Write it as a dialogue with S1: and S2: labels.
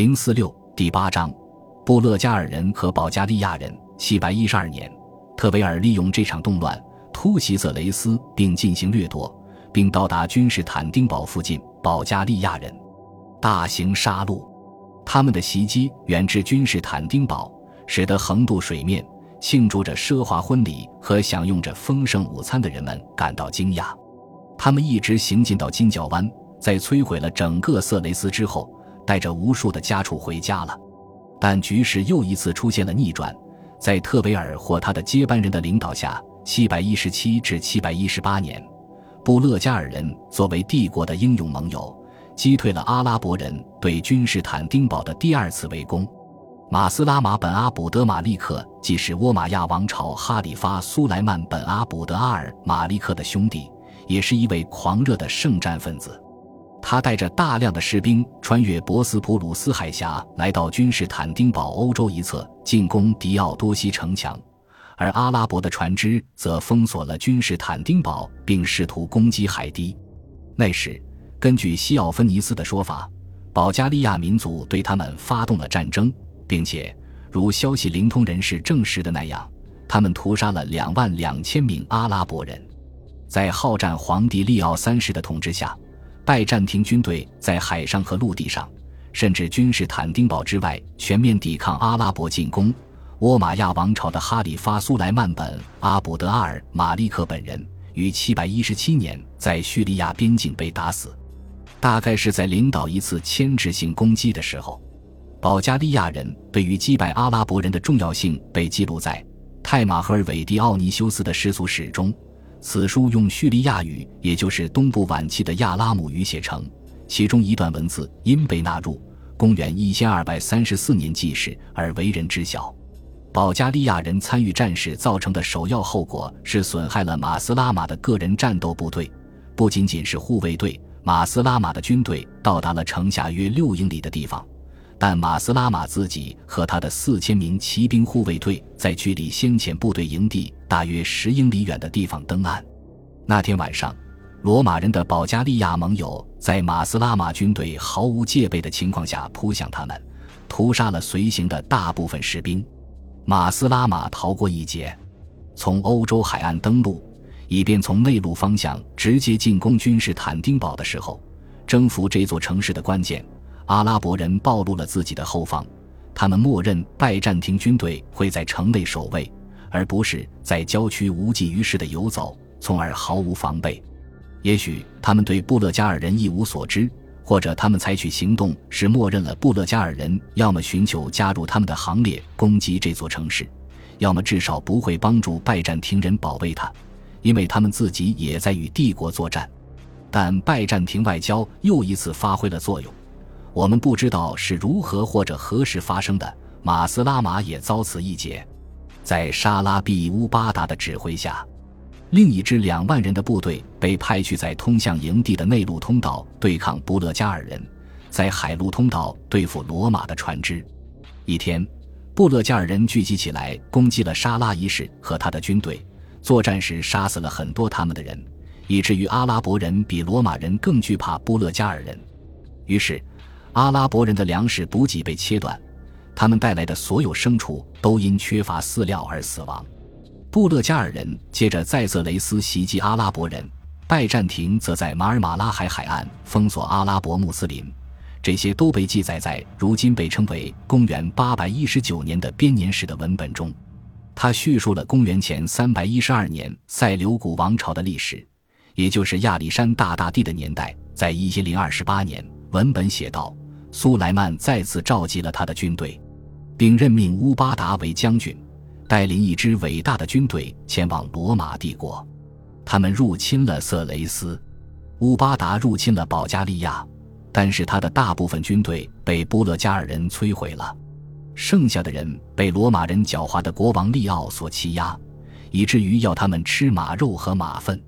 S1: 零四六第八章，布勒加尔人和保加利亚人。七百一十二年，特维尔利用这场动乱突袭色雷斯，并进行掠夺，并到达君士坦丁堡附近。保加利亚人大型杀戮，他们的袭击远至君士坦丁堡，使得横渡水面庆祝着奢华婚礼和享用着丰盛午餐的人们感到惊讶。他们一直行进到金角湾，在摧毁了整个色雷斯之后，带着无数的家畜回家了。但局势又一次出现了逆转，在特维尔或他的接班人的领导下，717至718年，布勒加尔人作为帝国的英勇盟友，击退了阿拉伯人对君士坦丁堡的第二次围攻。马斯拉马本阿卜德马利克既是倭马亚王朝哈里发苏莱曼本阿卜德阿尔马利克的兄弟。也是一位狂热的圣战分子，他带着大量的士兵穿越博斯普鲁斯海峡，来到君士坦丁堡欧洲一侧进攻迪奥多西城墙，而阿拉伯的船只则封锁了君士坦丁堡，并试图攻击海堤。那时，根据西奥芬尼斯的说法，保加利亚民族对他们发动了战争，并且如消息灵通人士证实的那样，他们屠杀了两万两千名阿拉伯人。在好战皇帝利奥三世的统治下，拜占庭军队在海上和陆地上，甚至君士坦丁堡之外全面抵抗阿拉伯进攻。倭马亚王朝的哈里发苏莱曼本阿卜德阿尔马利克本人于717年在叙利亚边境被打死，大概是在领导一次牵制性攻击的时候。保加利亚人对于击败阿拉伯人的重要性被记录在泰马赫尔韦迪奥尼修斯的世俗史中。此书用叙利亚语，也就是东部晚期的亚拉姆语写成，其中一段文字因被纳入公元一千二百三十四年记事而为人知晓。保加利亚人参与战事造成的首要后果是损害了马斯拉马的个人战斗部队，不仅仅是护卫队。马斯拉马的军队到达了城下约六英里的地方。但马斯拉马自己和他的四千名骑兵护卫队在距离先遣部队营地大约十英里远的地方登岸。那天晚上，罗马人的保加利亚盟友在马斯拉马军队毫无戒备的情况下扑向他们，屠杀了随行的大部分士兵。马斯拉马逃过一劫，从欧洲海岸登陆，以便从内陆方向直接进攻君士坦丁堡的时候，征服这座城市的关键。阿拉伯人暴露了自己的后方，他们默认拜占庭军队会在城内守卫，而不是在郊区无济于事的游走，从而毫无防备。也许他们对布勒加尔人一无所知，或者他们采取行动是默认了布勒加尔人要么寻求加入他们的行列攻击这座城市，要么至少不会帮助拜占庭人保卫它，因为他们自己也在与帝国作战。但拜占庭外交又一次发挥了作用。我们不知道是如何或者何时发生的。马斯拉马也遭此一劫，在沙拉比乌巴达的指挥下，另一支两万人的部队被派去在通向营地的内陆通道对抗布勒加尔人，在海陆通道对付罗马的船只。一天，布勒加尔人聚集起来攻击了沙拉一世和他的军队，作战时杀死了很多他们的人，以至于阿拉伯人比罗马人更惧怕布勒加尔人。于是。阿拉伯人的粮食补给被切断，他们带来的所有牲畜都因缺乏饲料而死亡。布勒加尔人接着在色雷斯袭击阿拉伯人，拜占庭则在马尔马拉海海岸封锁阿拉伯穆斯林。这些都被记载在如今被称为公元819年的编年史的文本中。他叙述了公元前312年塞琉古王朝的历史，也就是亚历山大大帝的年代，在1028年。文本写道。苏莱曼再次召集了他的军队，并任命乌巴达为将军，带领一支伟大的军队前往罗马帝国。他们入侵了色雷斯，乌巴达入侵了保加利亚，但是他的大部分军队被波勒加尔人摧毁了，剩下的人被罗马人狡猾的国王利奥所欺压，以至于要他们吃马肉和马粪。